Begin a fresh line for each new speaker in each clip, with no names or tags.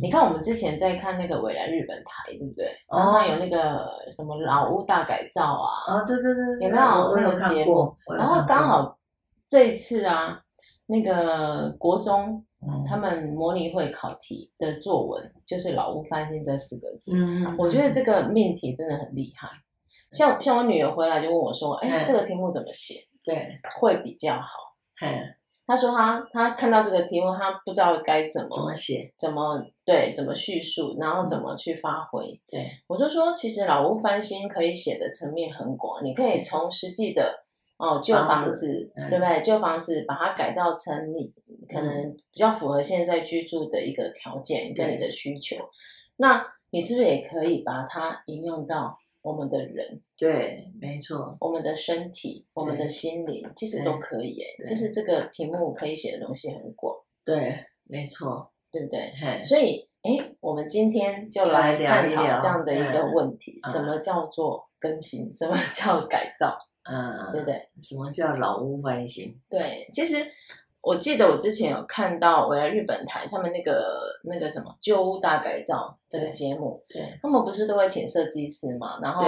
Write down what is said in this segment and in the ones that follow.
你看我们之前在看那个未来日本台，对不对？常常有那个什么老屋大改造啊。
啊，对对对，
有没有那个节目？然后刚好这一次啊，那个国中。他们模拟会考题的作文就是“老屋翻新”这四个字。嗯，我觉得这个命题真的很厉害。像像我女儿回来就问我说：“哎，这个题目怎么写？对，会比较好。”嗯，她说他他看到这个题目，他不知道该怎么
怎么写，
怎么对怎么叙述，然后怎么去发挥。对，我就说，其实“老屋翻新”可以写的层面很广，你可以从实际的。哦，旧房子，房子对不对？旧房子把它改造成你可能比较符合现在居住的一个条件跟你的需求，那你是不是也可以把它应用到我们的人？
对，没错，
我们的身体、我们的心灵，其实都可以。哎，其实这个题目可以写的东西很广。
对，没错，
对不对？嘿所以，哎，我们今天就来探讨这样的一个问题：什么叫做更新？什么 叫改造？
嗯，
对不对，
什么叫老屋翻新？
对，其实我记得我之前有看到我在日本台他们那个那个什么旧屋大改造这个节目，对，他们不是都会请设计师嘛？然后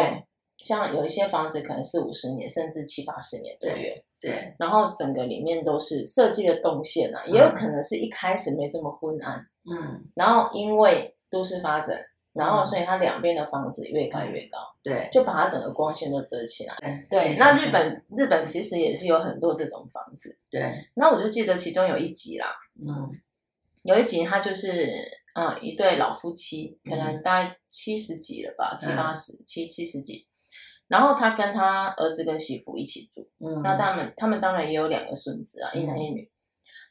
像有一些房子可能四五十年，甚至七八十年都有，对，然后整个里面都是设计的动线啊，嗯、也有可能是一开始没这么昏暗，嗯，然后因为都市发展。然后，所以它两边的房子越盖越高，对，就把它整个光线都遮起来。对，那日本日本其实也是有很多这种房子。对，那我就记得其中有一集啦，嗯，有一集他就是嗯一对老夫妻，可能大概七十几了吧，七八十七七十几，然后他跟他儿子跟媳妇一起住，嗯，那他们他们当然也有两个孙子啊，一男一女。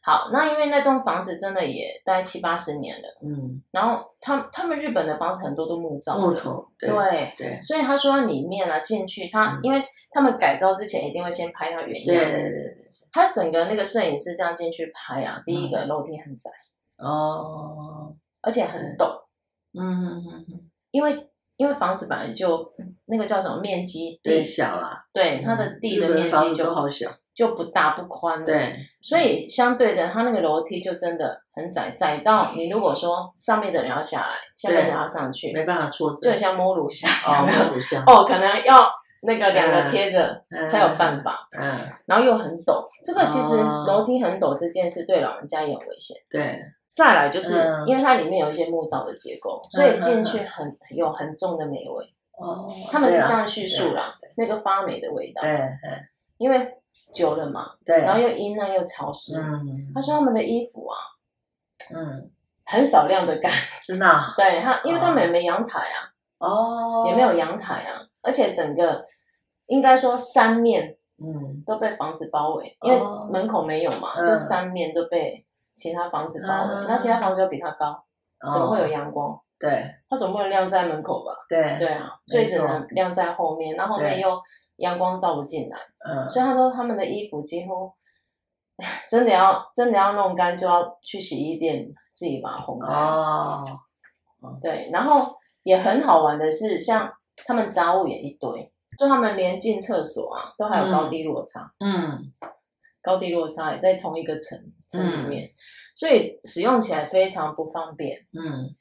好，那因为那栋房子真的也大概七八十年了，嗯，然后他他们日本的房子很多都木造的，木头，对对，对，所以他说里面啊进去，他、嗯、因为他们改造之前一定会先拍他原样，对对对对，他整个那个摄影师这样进去拍啊，第一个楼梯很窄，哦，而且很陡，嗯嗯嗯，因为因为房子本来就那个叫什么面积
地小啊，
对，它的地的面积就
好小。
就不大不宽，对，所以相对的，它那个楼梯就真的很窄，窄到你如果说上面的人要下来，下面的人要上去，
没办法错身，
就很像摸乳巷，哦，摸乳巷，哦，可能要那个两个贴着才有办法，嗯，然后又很陡，这个其实楼梯很陡这件事对老人家也很危险，对，再来就是因为它里面有一些木造的结构，所以进去很有很重的霉味，哦，他们是这样叙述啦，那个发霉的味道，对，因为。久了嘛，对，然后又阴暗又潮湿。嗯，他说他们的衣服啊，嗯，很少晾的干，
真的。
对他，因为他们也没阳台啊，哦，也没有阳台啊，而且整个应该说三面，嗯，都被房子包围，因为门口没有嘛，就三面都被其他房子包围。那其他房子又比他高，怎么会有阳光？对，他总不能晾在门口吧？对，对啊，所以只能晾在后面，那后面又。阳光照不进来，嗯，所以他说他们的衣服几乎 真的要真的要弄干，就要去洗衣店自己把它烘干。哦，对，然后也很好玩的是，像他们杂物也一堆，就他们连进厕所啊都还有高低落差，嗯，高低落差也在同一个层层里面，所以使用起来非常不方便。嗯，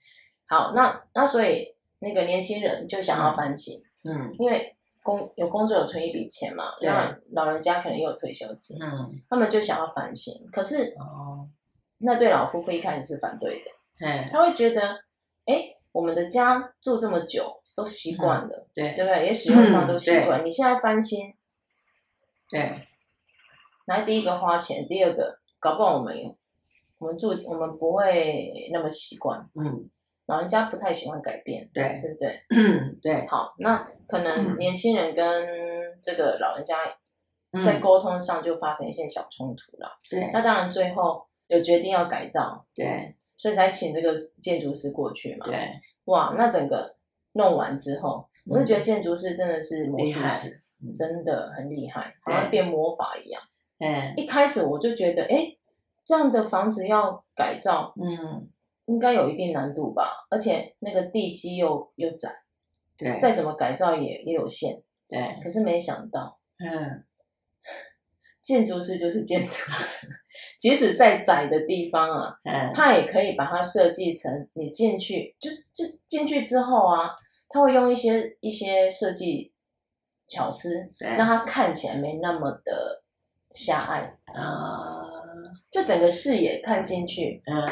好，那那所以那个年轻人就想要翻新，嗯，因为。工有工作有存一笔钱嘛？那老人家可能也有退休金，嗯，他们就想要翻新。可是，哦，那对老夫妇一开始是反对的，嘿，他会觉得，哎，我们的家住这么久都习惯了，对，对不对？也使用上都习惯，你现在翻新，对，来第一个花钱，第二个搞不好我们我们住我们不会那么习惯，嗯。老人家不太喜欢改变，对，对不对？对，好，那可能年轻人跟这个老人家在沟通上就发生一些小冲突了。对，那当然最后有决定要改造，对，所以才请这个建筑师过去嘛。对，哇，那整个弄完之后，我就觉得建筑师真的是魔术师，
嗯、
真的很厉害，好像变魔法一样。
嗯，
一开始我就觉得，哎，这样的房子要改造，嗯，应该有一定难度吧？而且那个地基又又窄，
对，
再怎么改造也也有限，
对。
可是没想到，嗯，建筑师就是建筑师。即使再窄的地方啊，嗯，他也可以把它设计成你进去，就就进去之后啊，他会用一些一些设计巧思，让它看起来没那么的狭隘啊，就整个视野看进去，嗯，哦，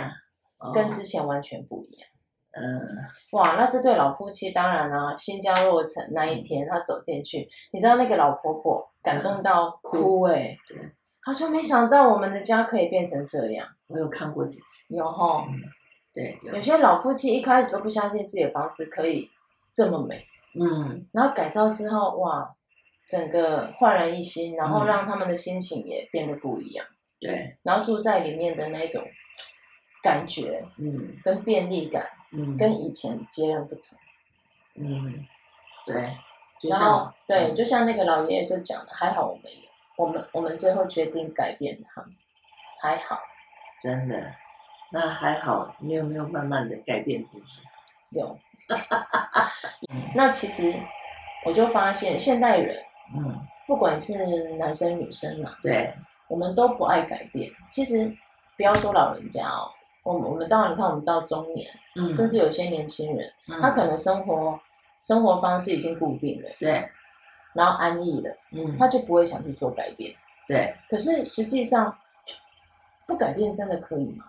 跟之前完全不一样，嗯，哇，那这对老夫妻当然啊，新家落成那一天，他走进去，你知道那个老婆婆感动到哭哎，欸，对。她说：“没想到我们的家可以变成这样。”
我有看过几次，
有。哈、嗯，
对有，
有些老夫妻一开始都不相信自己的房子可以这么美，嗯，然后改造之后，哇，整个焕然一新，然后让他们的心情也变得不一样，
对、嗯，
然后住在里面的那种感觉，嗯，跟便利感，嗯，跟以前截然不同，
嗯，对，就
然后对，就像那个老爷爷就讲的，还好我们有。我们我们最后决定改变他，还好，
真的，那还好。你有没有慢慢的改变自己？
有。那其实我就发现，现代人，嗯，不管是男生女生嘛，
对，
我们都不爱改变。其实不要说老人家哦，我们我们到你看，我们到中年，嗯，甚至有些年轻人，嗯，他可能生活生活方式已经固定了，
对。
然后安逸了，嗯，他就不会想去做改变。
对，
可是实际上不改变真的可以吗？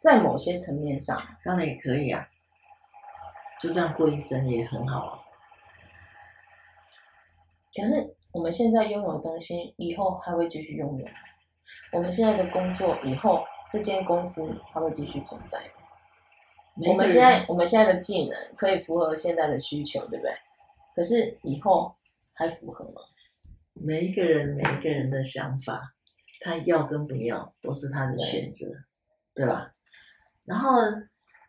在某些层面上，
当然也可以啊，就这样过一生也很好啊。
可是我们现在拥有的东西，以后还会继续拥有。我们现在的工作，以后这间公司它会继续存在吗。我们现在我们现在的技能可以符合现在的需求，对不对？可是以后还符合吗？
每一个人每一个人的想法，他要跟不要都是他的选择，对，对吧？然后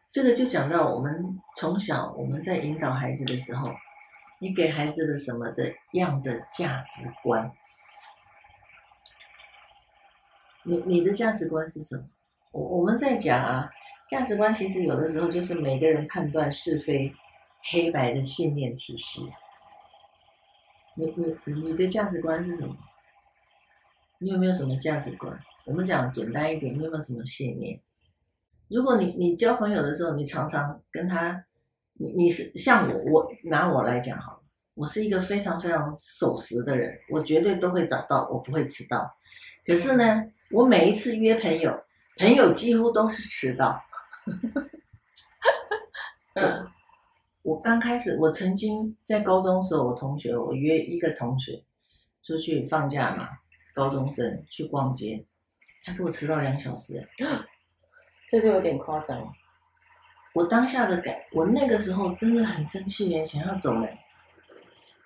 这个就讲到我们从小我们在引导孩子的时候，你给孩子的什么的样的价值观？你你的价值观是什么？我我们在讲啊，价值观其实有的时候就是每个人判断是非。黑白的信念体系，你你你的价值观是什么？你有没有什么价值观？我们讲简单一点，你有没有什么信念？如果你你交朋友的时候，你常常跟他，你你是像我，我拿我来讲好了，我是一个非常非常守时的人，我绝对都会早到，我不会迟到。可是呢，我每一次约朋友，朋友几乎都是迟到。嗯。我刚开始，我曾经在高中时候，我同学，我约一个同学出去放假嘛，高中生去逛街，他给我迟到两小时，
这就有点夸张。
我当下的感，我那个时候真的很生气，连想要走人。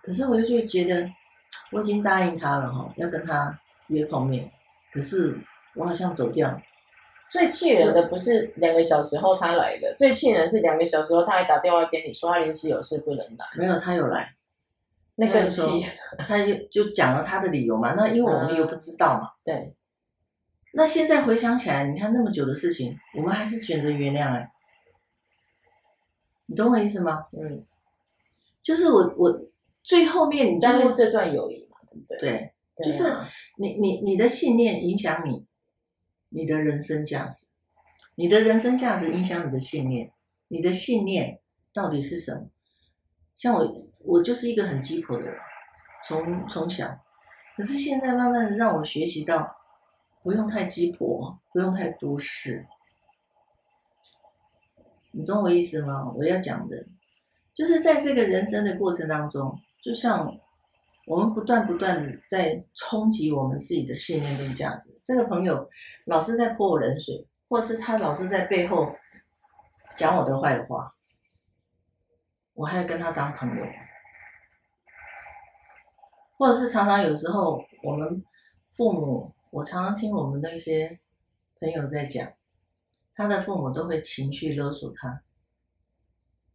可是我又就觉得，我已经答应他了哈，要跟他约碰面，可是我好像走掉。
最气人的不是两个小时后他来的，最气人是两个小时后他还打电话给你说他临时有事不能来。
没有，他有来，
那更气。
他就就讲了他的理由嘛，那因为我们又不知道嘛。
嗯、对。
那现在回想起来，你看那么久的事情，我们还是选择原谅哎。你懂我意思吗？嗯。就是我我最后面你
在乎这段友谊嘛，对不对？
对。就是你你你的信念影响你。你的人生价值，你的人生价值影响你的信念，你的信念到底是什么？像我，我就是一个很鸡婆的人，从从小，可是现在慢慢的让我学习到，不用太鸡婆，不用太多事，你懂我意思吗？我要讲的，就是在这个人生的过程当中，就像。我们不断不断在冲击我们自己的信念跟价值。这个朋友老是在泼我冷水，或是他老是在背后讲我的坏话，我还要跟他当朋友，或者是常常有时候我们父母，我常常听我们那些朋友在讲，他的父母都会情绪勒索他，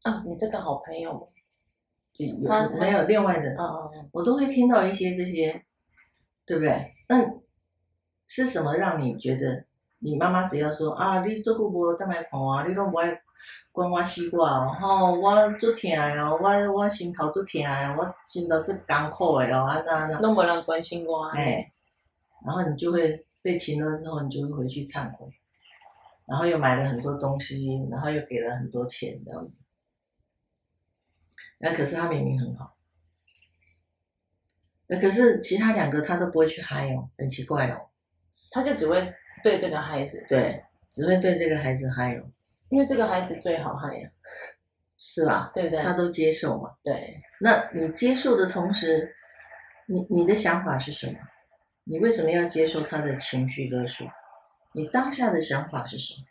啊，你这个好朋友，
就有没有另外的？
啊
我都会听到一些这些，对不对？那是什么让你觉得你妈妈只要说啊，你这个无当来看我，你都不爱管我死我哦，吼，我做疼哦，我我心头做疼的，我心头做艰苦的哦，啊那那
都没人关心我，
哎，然后你就会被擒了之后，你就会回去忏悔，然后又买了很多东西，然后又给了很多钱，这样子。那可是他明明很好，那可是其他两个他都不会去嗨哦，很奇怪哦。
他就只会对这个孩子，
对，只会对这个孩子嗨哦，
因为这个孩子最好嗨呀，
是吧？
对不对？
他都接受嘛。
对，
那你接受的同时，你你的想法是什么？你为什么要接受他的情绪勒索？你当下的想法是什么？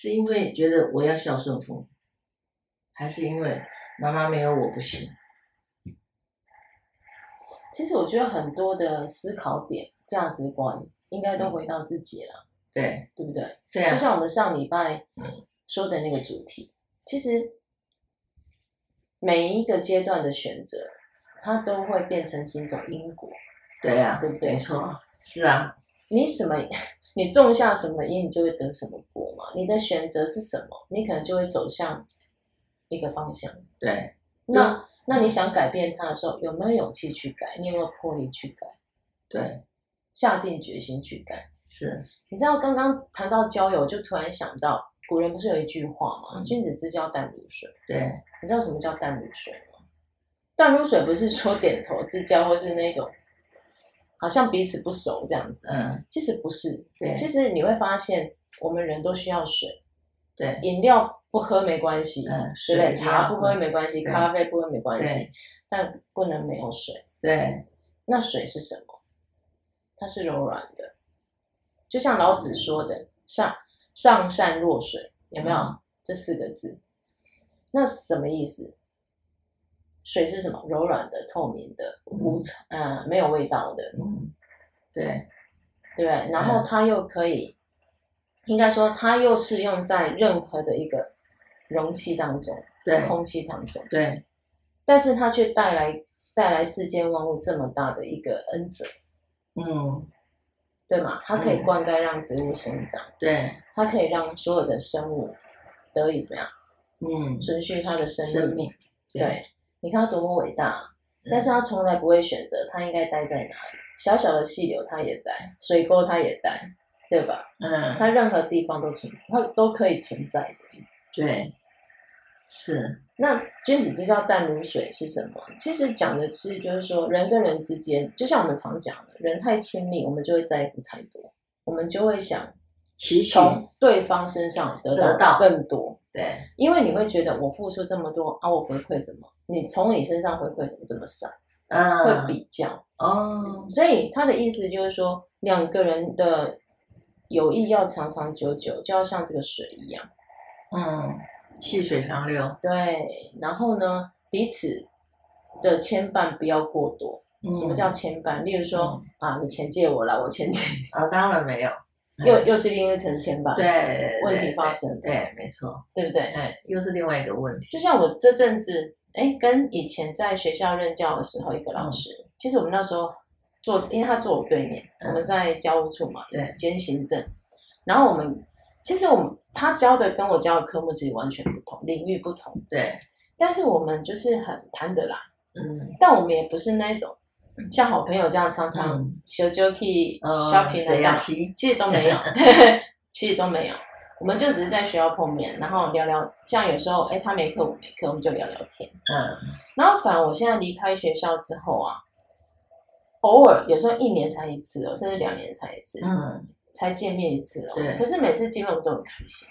是因为觉得我要孝顺父母，还是因为妈妈没有我不行？
其实我觉得很多的思考点、价值观应该都回到自己了，
对
对不对？
对啊。
就像我们上礼拜说的那个主题，其实每一个阶段的选择，它都会变成是一种因果，
对啊，
对不对？
没错，是啊。
你什么？你种下什么因，你就会得什么果嘛。你的选择是什么，你可能就会走向一个方向。
对，
那、嗯、那你想改变它的时候，有没有勇气去改？你有没有魄力去改？
对，
下定决心去改。
是，
你知道刚刚谈到交友，就突然想到古人不是有一句话吗？“嗯、君子之交淡如水。”
对，
你知道什么叫淡如水吗？淡如水不是说点头之交，或是那种。好像彼此不熟这样子，
嗯，
其实不是，
对，
其实你会发现，我们人都需要水，
对，
饮料不喝没关系，
嗯，
对不对？茶不喝没关系，
对
咖啡不喝没关系，但不能没有水，
对。
那水是什么？它是柔软的，就像老子说的“上上善若水”，有没有、嗯、这四个字？那什么意思？水是什么？柔软的、透明的、无嗯、呃、没有味道的。
嗯，对，
对。然后它又可以，嗯、应该说它又适用在任何的一个容器当中，
对，
空气当中，
对。
但是它却带来带来世间万物这么大的一个恩泽，
嗯，
对嘛？它可以灌溉让植物生长，
嗯、对，
它可以让所有的生物得以怎么样？
嗯，
存续它的生命，
生命
对。对你看他多么伟大，但是他从来不会选择他应该待在哪里。小小的溪流他也待，水沟他也待，对吧？
嗯，
他任何地方都存，他都可以存在着。
对，是。
那君子之交淡如水是什么？其实讲的是，就是说人跟人之间，就像我们常讲的，人太亲密，我们就会在乎太多，我们就会想从对方身上得到更多。
对，
因为你会觉得我付出这么多啊，我回馈什么？你从你身上回馈怎么这么少？啊，会比较
哦，
所以他的意思就是说，两个人的友谊要长长久久，就要像这个水一样，
嗯，细水长流。
对，然后呢，彼此的牵绊不要过多。嗯、什么叫牵绊？例如说、嗯、啊，你钱借我了，我钱借你。
啊，当然没有。
又又是另一层牵绊，
对，
问题发生，
对，没错，
对不对？
哎，又是另外一个问题。
就像我这阵子，哎，跟以前在学校任教的时候，一个老师，嗯、其实我们那时候坐，因为他坐我对面，嗯、我们在教务处嘛，
对，
兼行政。然后我们其实我们他教的跟我教的科目其实完全不同，领域不同，
对。
但是我们就是很谈得来，
嗯，
但我们也不是那种。像好朋友这样常常小酒去 shopping 来其实都没有，其实都没有，我们就只是在学校碰面，然后聊聊。像有时候，哎，他没课，我没课，我们就聊聊天。
嗯，
然后反而我现在离开学校之后啊，偶尔有时候一年才一次哦，甚至两年才一次，
嗯，才
见面一次哦。
对。
可是每次见面我们都很开心。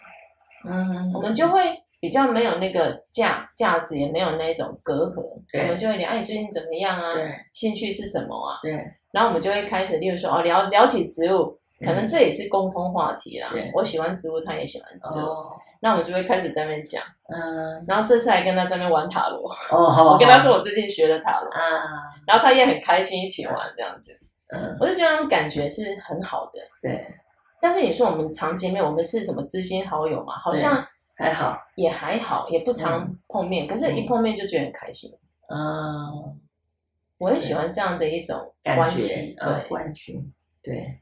嗯，
我们就会。比较没有那个价价值，也没有那种隔
阂，
我们就会聊，哎、啊，你最近怎么样啊？
对
兴趣是什么啊？
对，
然后我们就会开始，例如说，哦，聊聊起植物，可能这也是共通话题啦。
对，
我喜欢植物，他也喜欢植物，
哦、
那我们就会开始在那边讲。
嗯，
然后这次还跟他在那边玩塔罗。
哦，
我跟他说我最近学了塔罗。
啊，
然后他也很开心，一起玩这样子。
嗯，
我就觉得那种感觉是很好的。
对，
但是你说我们常见面，我们是什么知心好友嘛？好像
还好，
也还好，也不常碰面。嗯、可是，一碰面就觉得很开心。
嗯，
我很喜欢这样的一种关系，对，
呃、关系，对，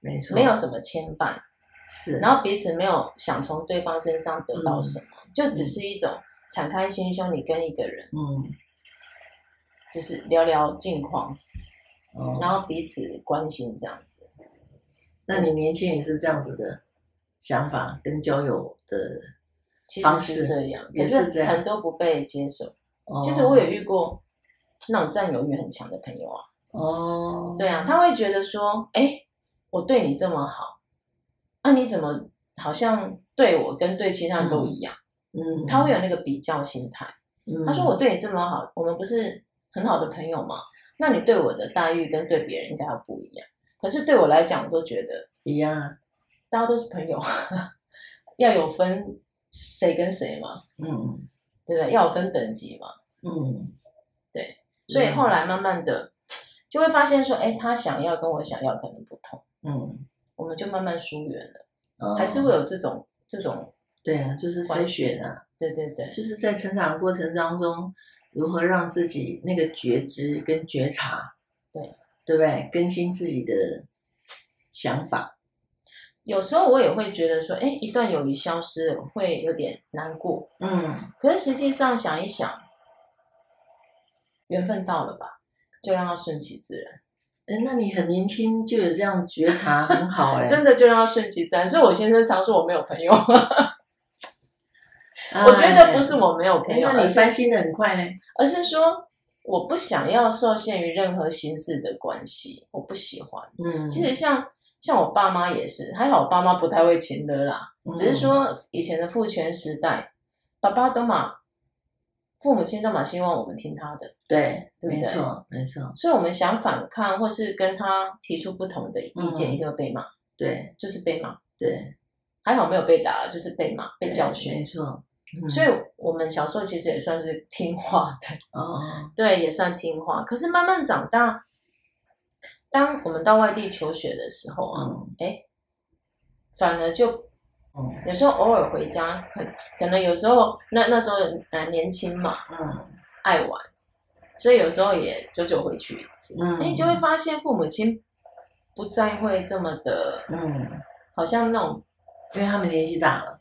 没错，
没有什么牵绊，
是，
然后彼此没有想从对方身上得到什么，嗯、就只是一种敞开心胸，你跟一个人，
嗯，
就是聊聊近况，
嗯、
然后彼此关心这样子。
那你年轻也是这样子的想法跟交友的方式，
这样，可是很多不被接受。其实我有遇过那种占有欲很强的朋友啊。
哦，
对啊，他会觉得说，哎，我对你这么好，那你怎么好像对我跟对其他人都一样？
嗯，
他会有那个比较心态。他说我对你这么好，我们不是很好的朋友吗？那你对我的待遇跟对别人应该要不一样。可是对我来讲，我都觉得
一样，
大家都是朋友，要有分谁跟谁嘛，
嗯，
对不对？要有分等级嘛，
嗯，
对。所以后来慢慢的就会发现说，哎，他想要跟我想要可能不同，
嗯，
我们就慢慢疏远了，还是会有这种这种，
对啊，就是筛选啊，
对对对，
就是在成长过程当中，如何让自己那个觉知跟觉察，
对。
对不对？更新自己的想法，
有时候我也会觉得说，哎，一段友谊消失了，会有点难过。
嗯，
可是实际上想一想，缘分到了吧，就让它顺其自然。
哎，那你很年轻就有这样觉察，很好哎。
真的就让它顺其自然。所以我先生常说我没有朋友，我觉得不是我没有朋友，
那你翻新的很快呢，
而是说。我不想要受限于任何形式的关系，我不喜欢。
嗯，
其实像像我爸妈也是，还好我爸妈不太会情的啦，嗯、只是说以前的父权时代，爸爸都嘛，父母亲都嘛希望我们听他的，
对，
对不对？
没错，没错。
所以我们想反抗或是跟他提出不同的意见，嗯、一定会被骂。
对，
就是被骂。
对，
还好没有被打，就是被骂、被教训。
没错。嗯、
所以，我们小时候其实也算是听话的
哦，
对，也算听话。可是慢慢长大，当我们到外地求学的时候啊，哎、嗯，反而就，
嗯，
有时候偶尔回家，可可能有时候那那时候呃年轻嘛，
嗯，
爱玩，所以有时候也久久回去一次，
嗯，
哎，就会发现父母亲不再会这么的，
嗯，
好像那种，
因为他们年纪大了。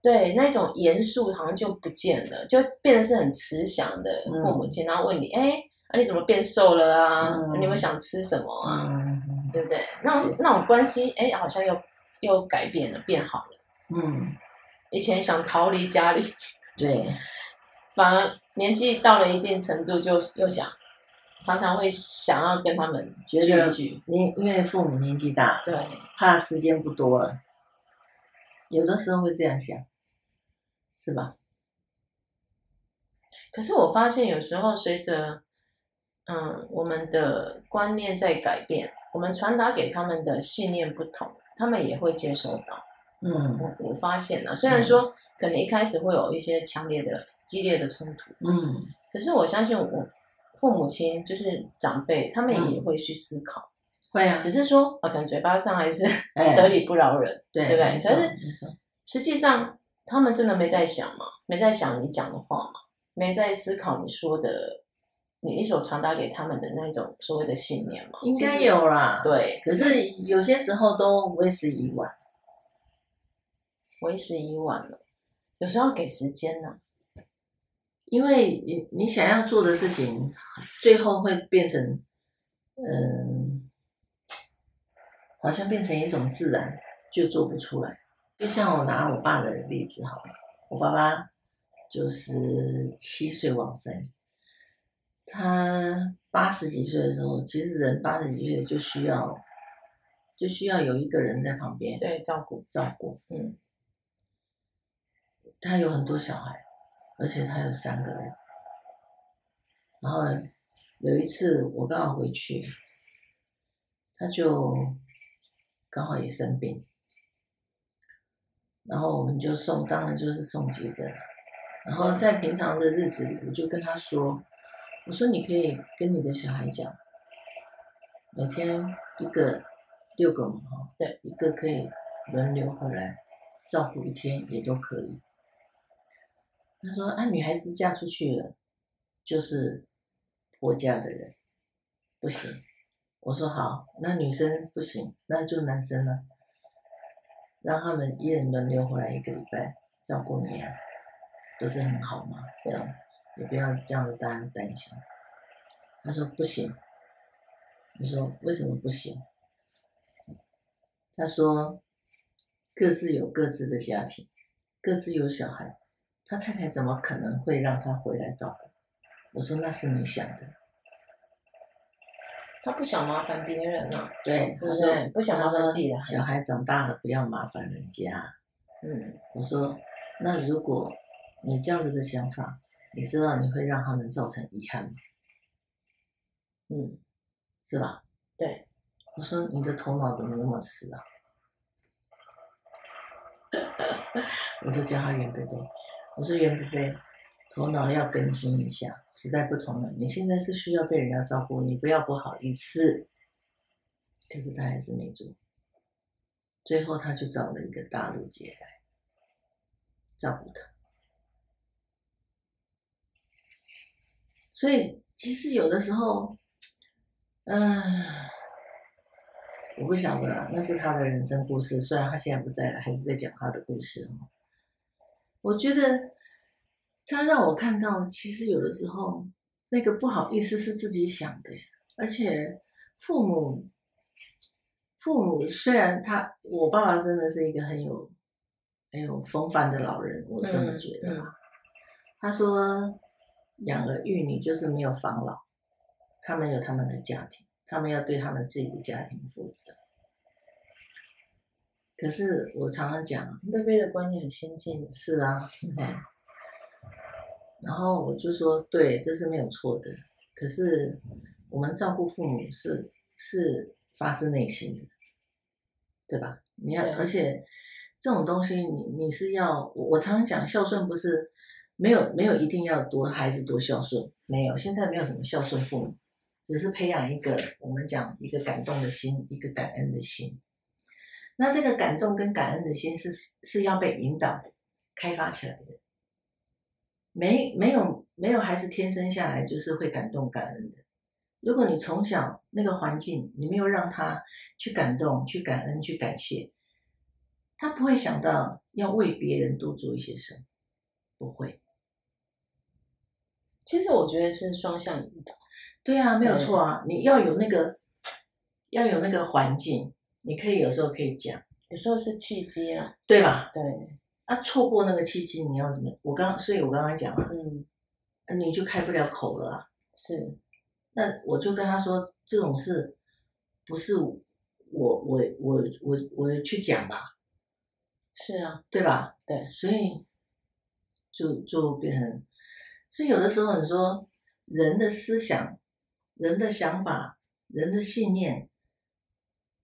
对，那种严肃好像就不见了，就变得是很慈祥的父母亲，嗯、然后问你，哎，啊你怎么变瘦了啊？嗯、你有没有想吃什么啊？
嗯、
对不对？那那种关系，哎，好像又又改变了，变好了。
嗯，
以前想逃离家里，
对，
反而年纪到了一定程度，就又想常常会想要跟他们聚一聚。
因因为父母年纪大，
对，
怕时间不多了。有的时候会这样想，是吧？
可是我发现有时候随着，嗯，我们的观念在改变，我们传达给他们的信念不同，他们也会接收到。
嗯，
我我发现了，虽然说可能一开始会有一些强烈的、激烈的冲突，
嗯，
可是我相信我父母亲就是长辈，他们也会去思考。嗯
会啊，
只是说啊，可能嘴巴上还是 得理不饶人，对不对？可是实际上他们真的没在想嘛，没在想你讲的话嘛，没在思考你说的，你你所传达给他们的那种所谓的信念嘛？
应该有啦，
对，
只是有些时候都为时已晚，
为时已晚了，有时候要给时间呢，
因为你你想要做的事情，最后会变成嗯。好像变成一种自然，就做不出来。就像我拿我爸的例子好了，我爸爸就是七岁往生，他八十几岁的时候，其实人八十几岁就需要，就需要有一个人在旁边，
对，照顾
照顾。
嗯，
他有很多小孩，而且他有三个儿子。然后有一次我刚好回去，他就。刚好也生病，然后我们就送，当然就是送急诊。然后在平常的日子里，我就跟他说：“我说你可以跟你的小孩讲，每天一个六个嘛哈，
对，
一个可以轮流回来照顾一天也都可以。他说啊，女孩子嫁出去了，就是婆家的人，不行。我说好，那女生不行，那就男生了，让他们一人轮流回来一个礼拜照顾你啊，不是很好吗？这样，你不要这样子大家担心。他说不行。你说为什么不行？他说各自有各自的家庭，各自有小孩，他太太怎么可能会让他回来照顾？我说那是你想的。
他不想麻烦别人啊。
对，
他说不想麻烦自己的
小孩长大了，不要麻烦人家。
嗯，
我说那如果你这样子的想法，你知道你会让他们造成遗憾吗？
嗯。
是吧？
对，
我说你的头脑怎么那么死啊？我都叫他袁贝贝。我说袁贝贝，头脑要更新一下，时代不同了。你现在是需要被人家照顾，你不要不好意思。可是他还是没做，最后他就找了一个大陆姐来照顾他。所以其实有的时候。嗯，我不晓得啦，那是他的人生故事。虽然他现在不在了，还是在讲他的故事。我觉得他让我看到，其实有的时候那个不好意思是自己想的，而且父母，父母虽然他，我爸爸真的是一个很有很有风范的老人，我这么觉得。嗯嗯、他说，养儿育女就是没有防老。他们有他们的家庭，他们要对他们自己的家庭负责。可是我常常讲，
那边的观念很先进。
是啊，嗯。然后我就说，对，这是没有错的。可是我们照顾父母是是发自内心的，对吧？你要，而且这种东西你，你你是要我，我常常讲孝顺不是没有没有一定要多孩子多孝顺，没有，现在没有什么孝顺父母。只是培养一个，我们讲一个感动的心，一个感恩的心。那这个感动跟感恩的心是是要被引导、开发起来的。没没有没有孩子天生下来就是会感动感恩的。如果你从小那个环境，你没有让他去感动、去感恩、去感谢，他不会想到要为别人多做一些什么，不会。
其实我觉得是双向引导。
对啊，没有错啊！你要有那个，要有那个环境，你可以有时候可以讲，
有时候是契机啊，
对吧？
对，
啊，错过那个契机，你要怎么？我刚，所以我刚刚讲了，
嗯，
你就开不了口了啊。
是，
那我就跟他说，这种事不是我我我我我我去讲吧？
是啊，
对吧？
对，
所以就就变成，所以有的时候你说人的思想。人的想法、人的信念、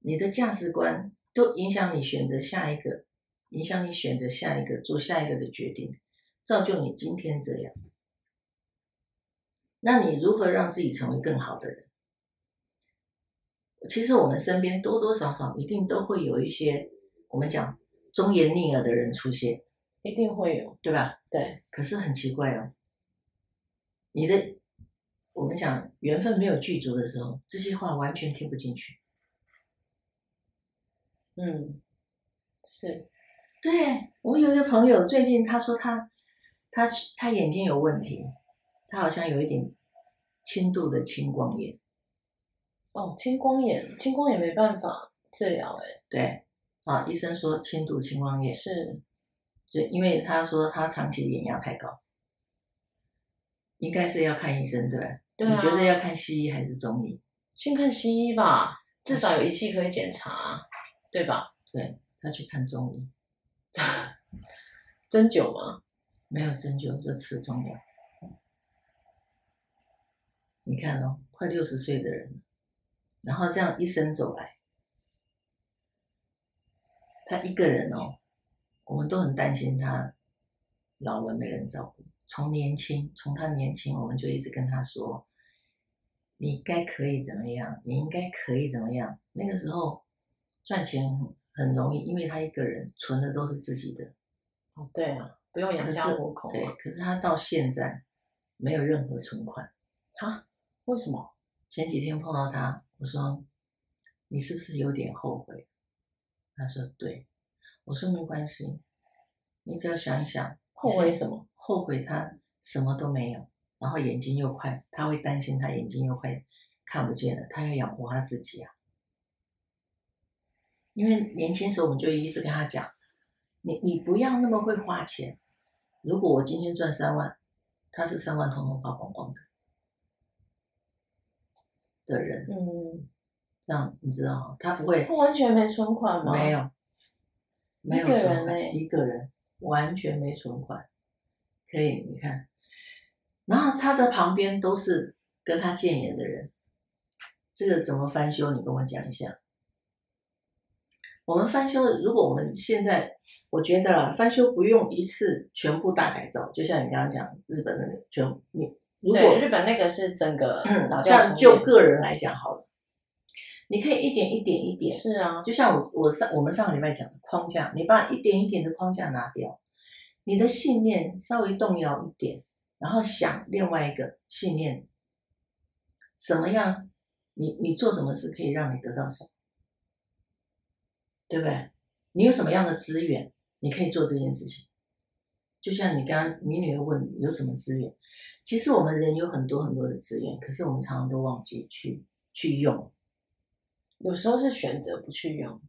你的价值观，都影响你选择下一个，影响你选择下一个，做下一个的决定，造就你今天这样。那你如何让自己成为更好的人？其实我们身边多多少少一定都会有一些我们讲忠言逆耳的人出现，
一定会有，
对吧？
对。
可是很奇怪哦，你的。我们讲缘分没有具足的时候，这些话完全听不进去。
嗯，是，
对，我有一个朋友，最近他说他他他眼睛有问题，他好像有一点轻度的青光眼。
哦，青光眼，青光眼没办法治疗哎。
对，啊，医生说轻度青光眼
是，
对，因为他说他长期眼压太高，应该是要看医生，对吧？对啊，你觉得要看西医还是中医？
先看西医吧，至少有仪器可以检查，对吧？
对，他去看中医，
针灸吗？
没有针灸，就吃中药。你看哦，快六十岁的人，然后这样一生走来，他一个人哦，我们都很担心他老了没人照顾。从年轻，从他年轻，我们就一直跟他说：“你该可以怎么样？你应该可以怎么样？”那个时候，赚钱很容易，因为他一个人存的都是自己的。
哦，对啊，不用养家糊口。
对，可是他到现在没有任何存款。
哈？为什么？
前几天碰到他，我说：“你是不是有点后悔？”他说：“对。”我说：“没关系，你只要想一想，
后悔什么？
后悔他什么都没有，然后眼睛又快，他会担心他眼睛又快看不见了，他要养活他自己啊。因为年轻时候我们就一直跟他讲，你你不要那么会花钱。如果我今天赚三万，他是三万统统花光光的的人，
嗯，
这样你知道，他不会，
他完全没存款吗？
没有。没有存款，一个人完全没存款，可以你看，然后他的旁边都是跟他建言的人，这个怎么翻修？你跟我讲一下。我们翻修，如果我们现在，我觉得啦，翻修不用一次全部大改造，就像你刚刚讲日本那个全你如果
日本那个是整个，
像就个人来讲好了。你可以一点一点一点，
是啊，
就像我我上我们上个礼拜讲的框架，你把一点一点的框架拿掉，你的信念稍微动摇一点，然后想另外一个信念，什么样，你你做什么事可以让你得到什么，对不对？你有什么样的资源，你可以做这件事情。就像你刚刚你女儿问你有什么资源，其实我们人有很多很多的资源，可是我们常常都忘记去去用。
有时候是选择不去用，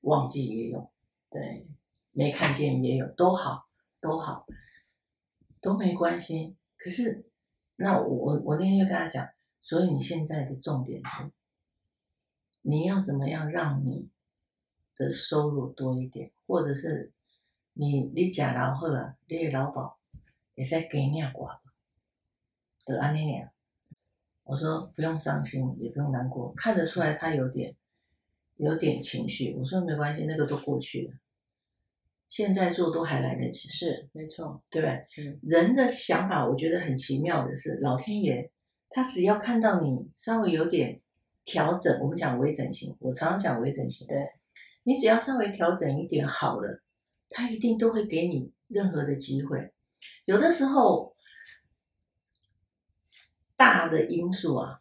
忘记也有，
对，
没看见也有，都好，都好，都没关系。可是，那我我我那天就跟他讲，所以你现在的重点是，你要怎么样让你的收入多一点，或者是你你吃老好啊，你的劳保也在给你挂，的安尼样。我说不用伤心，也不用难过，看得出来他有点有点情绪。我说没关系，那个都过去了，现在做都还来得及。
是，没错，
对不对？嗯。人的想法，我觉得很奇妙的是，老天爷他只要看到你稍微有点调整，我们讲微整形，我常常讲微整形，
对，
你只要稍微调整一点好了，他一定都会给你任何的机会。有的时候。大的因素啊，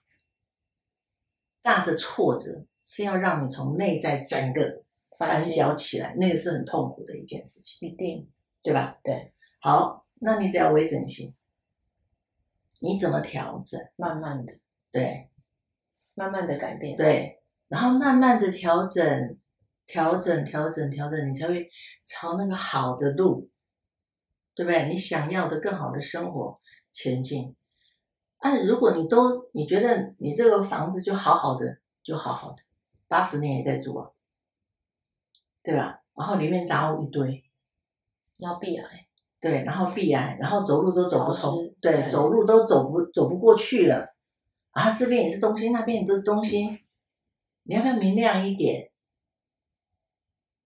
大的挫折是要让你从内在整个翻搅起来，那个是很痛苦的一件事情，
一定，
对吧？
对，
好，那你只要微整形，你怎么调整？
慢慢的，
对，
慢慢的改变，
对，然后慢慢的调整，调整，调整，调整，你才会朝那个好的路，对不对？你想要的更好的生活前进。啊，如果你都你觉得你这个房子就好好的，就好好的，八十年也在住啊，对吧？然后里面杂物一堆，
然后壁癌，
对，然后壁癌，然后走路都走不通，对，
对，
走路都走不走不过去了，啊，这边也是东西，那边也都是东西，你要不要明亮一点？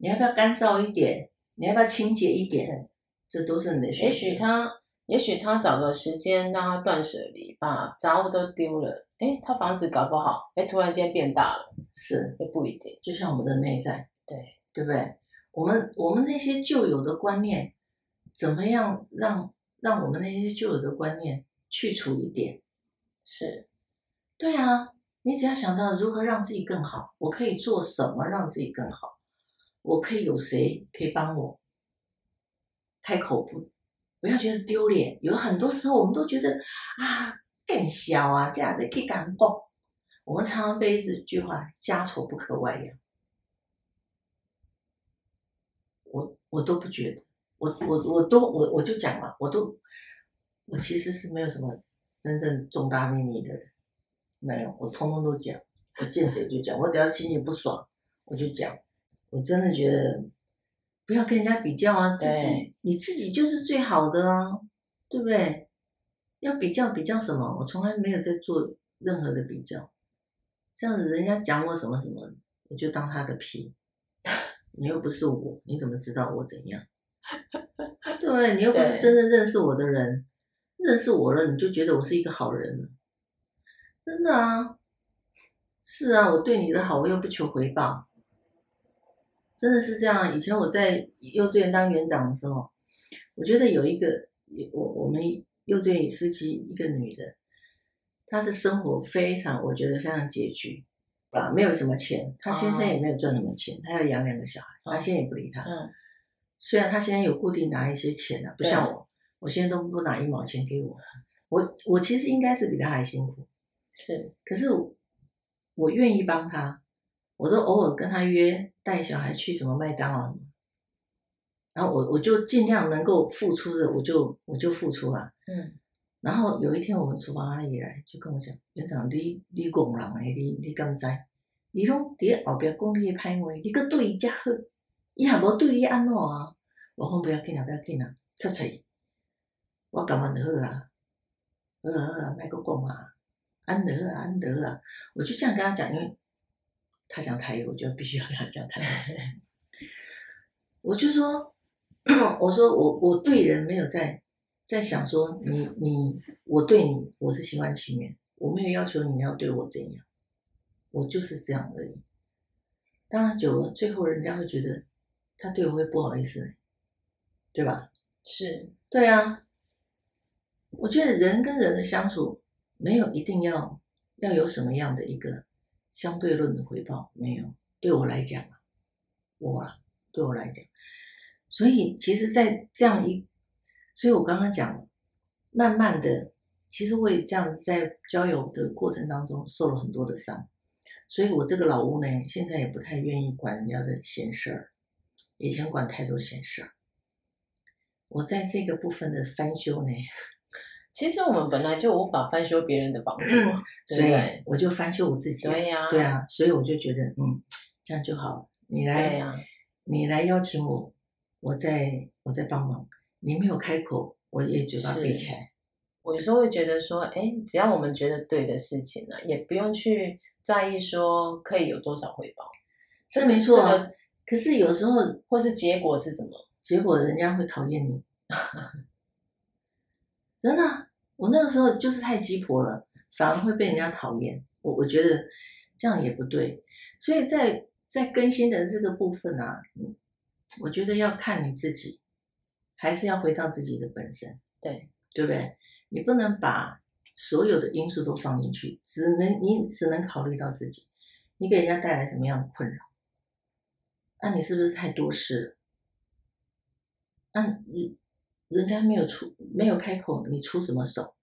你要不要干燥一点？你要不要清洁一点？这都是你的选择。
也许他。也许他找个时间让他断舍离，把杂物都丢了，哎，他房子搞不好，哎，突然间变大了，
是
也不一定。
就像我们的内在，
对
对不对？我们我们那些旧有的观念，怎么样让让我们那些旧有的观念去除一点？
是，
对啊，你只要想到如何让自己更好，我可以做什么让自己更好？我可以有谁可以帮我？开口不。不要觉得丢脸，有很多时候我们都觉得啊，更小啊，这样子可以感动。我们常常被这句话：家丑不可外扬。我我都不觉得，我我我都我我就讲了，我都我其实是没有什么真正重大秘密的人，没有，我通通都讲，我见谁就讲，我只要心情不爽我就讲，我真的觉得。不要跟人家比较啊，自己你自己就是最好的啊，对不对？要比较比较什么？我从来没有在做任何的比较，这样子人家讲我什么什么，我就当他的屁。你又不是我，你怎么知道我怎样？对，你又不是真正认识我的人，认识我了你就觉得我是一个好人了，真的啊，是啊，我对你的好我又不求回报。真的是这样。以前我在幼稚园当园长的时候，我觉得有一个我我们幼稚园时期一个女的，她的生活非常，我觉得非常拮据啊，没有什么钱，她先生也没有赚什么钱，她要养两个小孩，她先生也不理她。嗯，虽然她现在有固定拿一些钱啊，不像我，我现在都不拿一毛钱给我。我我其实应该是比她还辛苦，
是，
可是我，我愿意帮她。我都偶尔跟他约带小孩去什么麦当劳，然后我我就尽量能够付出的，我就我就付出了。嗯，然后有一天我们厨房阿姨来就跟我讲，园长你你讲人诶，你你敢知？你拢伫后边讲你诶歹话，你搁对伊遮好，伊也无对伊安怎啊？我讲不要紧啊，不要紧啊，出去，我感觉就好啊，好啊好啊，讲啊，安得啊安得啊，我就这样跟他讲，因为。他讲台语，我就必须要 跟他讲台语。我就说，我说我我对人没有在在想说你你我对你我是心甘情愿，我没有要求你要对我怎样，我就是这样而已。当然久了，最后人家会觉得他对我会不好意思，对吧？
是，
对啊。我觉得人跟人的相处没有一定要要有什么样的一个。相对论的回报没有，对我来讲啊，我啊，对我来讲，所以其实，在这样一，所以我刚刚讲，慢慢的，其实我也这样子在交友的过程当中受了很多的伤，所以我这个老屋呢，现在也不太愿意管人家的闲事儿，以前管太多闲事儿，我在这个部分的翻修呢。
其实我们本来就无法翻修别人的房子嘛，
所以我就翻修我自己。
对呀，
对啊，所以我就觉得，嗯，这样就好。你来，你来邀请我，我再我再帮忙。你没有开口，我也嘴巴闭起来。
我有时候会觉得说，哎，只要我们觉得对的事情呢，也不用去在意说可以有多少回报。
是没错，可是有时候
或是结果是怎么？
结果人家会讨厌你。真的，我那个时候就是太鸡婆了，反而会被人家讨厌。我我觉得这样也不对，所以在在更新的这个部分啊，嗯，我觉得要看你自己，还是要回到自己的本身，
对
对不对？你不能把所有的因素都放进去，只能你只能考虑到自己，你给人家带来什么样的困扰？那你是不是太多事了？那你。人家没有出，没有开口，你出什么手？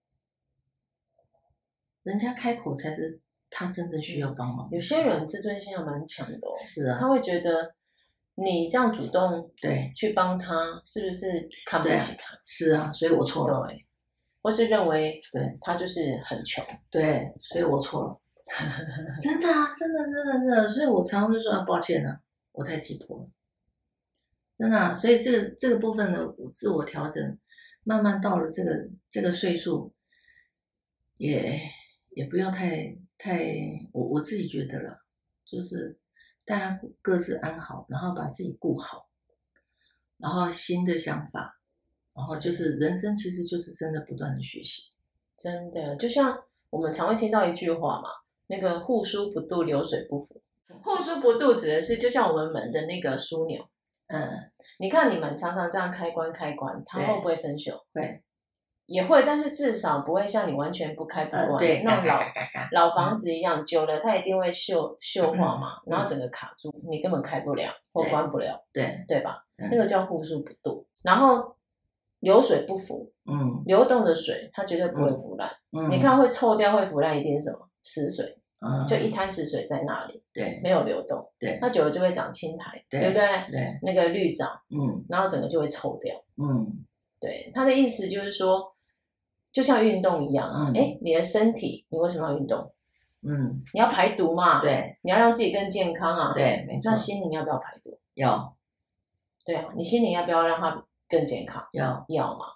人家开口才是他真正需要帮忙。
有些人自尊心还蛮强的哦，
是啊，
他会觉得你这样主动对去帮他，是不是看不起他？
是啊，所以我错了。
对，或是认为对他就是很穷，
对，所以我错了。真的啊，真的，真的，真的，所以我常常就说啊，抱歉啊，我太急迫了。真的啊，所以这个这个部分的自我调整，慢慢到了这个这个岁数，也也不要太太，我我自己觉得了，就是大家各自安好，然后把自己顾好，然后新的想法，然后就是人生其实就是真的不断的学习，
真的就像我们常会听到一句话嘛，那个户枢不渡，流水不腐。户枢不渡指的是就像我们门的那个枢纽。嗯，你看你们常常这样开关开关，它会不会生锈？
会，
也会，但是至少不会像你完全不开不关，
对，
那种老老房子一样，久了它一定会锈锈化嘛，然后整个卡住，你根本开不了或关不了，
对
对吧？那个叫户枢不度，然后流水不腐，嗯，流动的水它绝对不会腐烂，嗯，你看会臭掉会腐烂一定是什么？死水。就一滩死水在那里，
对，
没有流动，
对，
它久了就会长青苔，对不对？对，那个绿藻，嗯，然后整个就会臭掉，嗯，对，他的意思就是说，就像运动一样啊，哎，你的身体，你为什么要运动？嗯，你要排毒嘛，
对，
你要让自己更健康啊，
对，没错。
那心灵要不要排毒？
要，
对啊，你心灵要不要让它更健康？
要，
要嘛，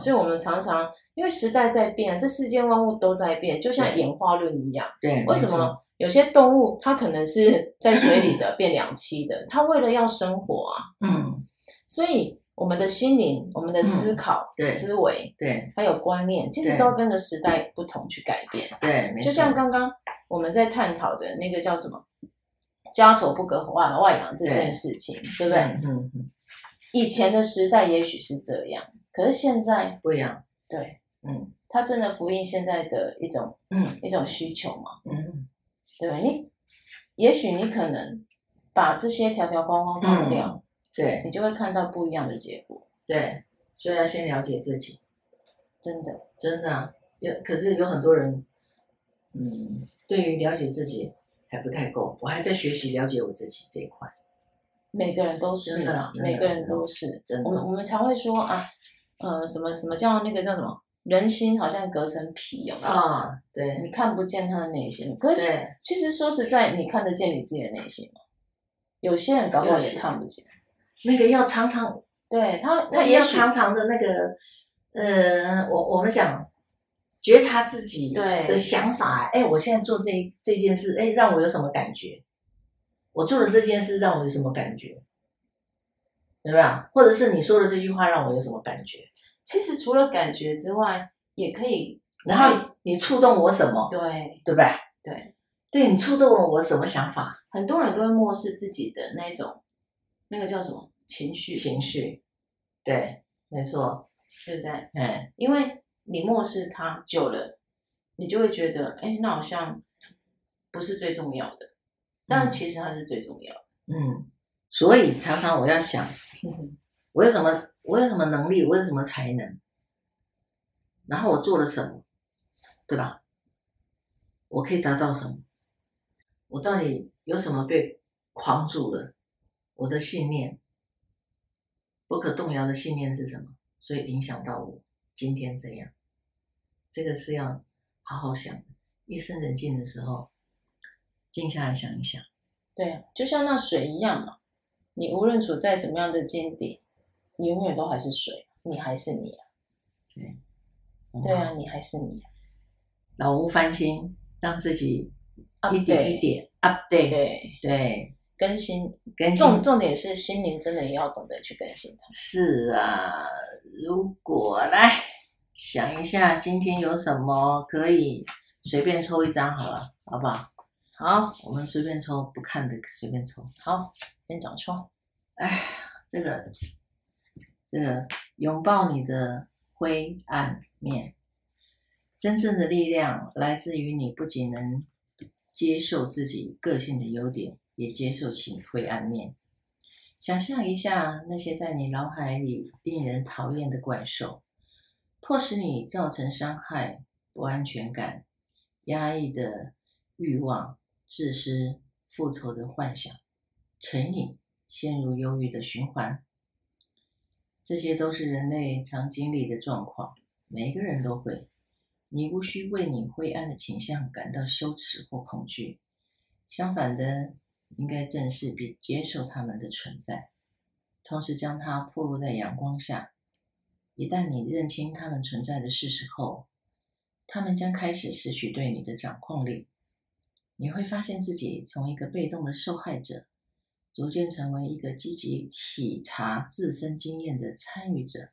所以我们常常。因为时代在变，这世间万物都在变，就像演化论一样。
对，
为什么有些动物它可能是在水里的变两栖的？它为了要生活啊。嗯。所以我们的心灵、我们的思考、思维，对，还有观念，其实都要跟着时代不同去改变。
对，
就像刚刚我们在探讨的那个叫什么家丑不可外外扬这件事情，对，对不对？嗯嗯。以前的时代也许是这样，可是现在
不一样。
对，嗯，它真的呼应现在的一种嗯一种需求嘛。嗯，对你，也许你可能把这些条条框框放掉，嗯、对，你就会看到不一样的结果。
对，所以要先了解自己。
真的，
真的、啊，有可是有很多人，嗯，对于了解自己还不太够，我还在学习了解我自己这一块。
每个人都是的，每个人都是。真的，我们我们常会说啊，呃，什么什么叫那个叫什么？人心好像隔层皮，有没有？啊，对，你看不见他的内心。可是，其实说实在，你看得见你自己的内心吗？有些人搞不好也看不见。
那个要常常，
对他，
他也要常常的那个，呃，我我们讲觉察自己的想法。哎，我现在做这这件事，哎，让我有什么感觉？我做了这件事让我有什么感觉？对吧？或者是你说的这句话让我有什么感觉？
其实除了感觉之外，也可以。
然后你触动我什么？
对，
对吧？
对，
对你触动了我什么想法？
很多人都会漠视自己的那种，那个叫什么情绪？
情绪。对，没错，
对不对？嗯，因为你漠视它久了，你就会觉得，哎，那好像不是最重要的。但其实它是最重要的。
嗯，所以常常我要想，我有什么，我有什么能力，我有什么才能，然后我做了什么，对吧？我可以达到什么？我到底有什么被框住了？我的信念，不可动摇的信念是什么？所以影响到我今天这样，这个是要好好想的。夜深人静的时候。静下来想一想，
对，就像那水一样嘛。你无论处在什么样的境地，你永远都还是水，你还是你啊。对，对啊，你还是你啊。
老屋翻新，让自己一点一点 update，对
对，更新更新。重重点是心灵真的也要懂得去更新它。
是啊，如果来想一下，今天有什么可以随便抽一张好了，好不好？
好，
我们随便抽，不看的随便抽。
好，先找抽。
哎，这个，这个拥抱你的灰暗面，真正的力量来自于你不仅能接受自己个性的优点，也接受其灰暗面。想象一下那些在你脑海里令人讨厌的怪兽，迫使你造成伤害、不安全感、压抑的欲望。自私、复仇的幻想，成瘾，陷入忧郁的循环，这些都是人类常经历的状况。每个人都会。你无需为你灰暗的倾向感到羞耻或恐惧，相反的，应该正视并接受他们的存在，同时将它暴露在阳光下。一旦你认清他们存在的事实后，他们将开始失去对你的掌控力。你会发现自己从一个被动的受害者，逐渐成为一个积极体察自身经验的参与者。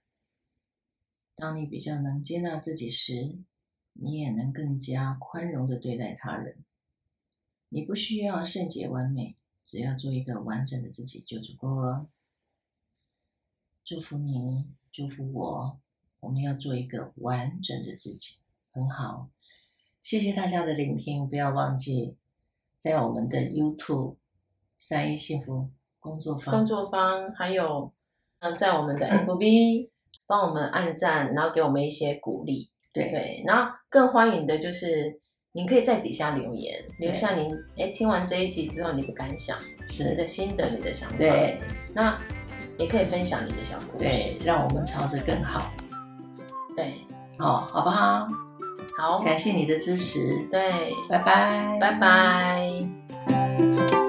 当你比较能接纳自己时，你也能更加宽容地对待他人。你不需要圣洁完美，只要做一个完整的自己就足够了。祝福你，祝福我，我们要做一个完整的自己，很好。谢谢大家的聆听，不要忘记在我们的 YouTube 三一幸福工作坊
工作坊，还有嗯，在我们的 FB 帮我们按赞，然后给我们一些鼓励，对对，然后更欢迎的就是您可以在底下留言，留下您哎听完这一集之后你的感想，是你的心得，你的想法，对，那也可以分享你的小故事，
对，让我们朝着更好，
对，
好，好不好？
好，
感谢你的支持。
对，
拜拜，
拜拜。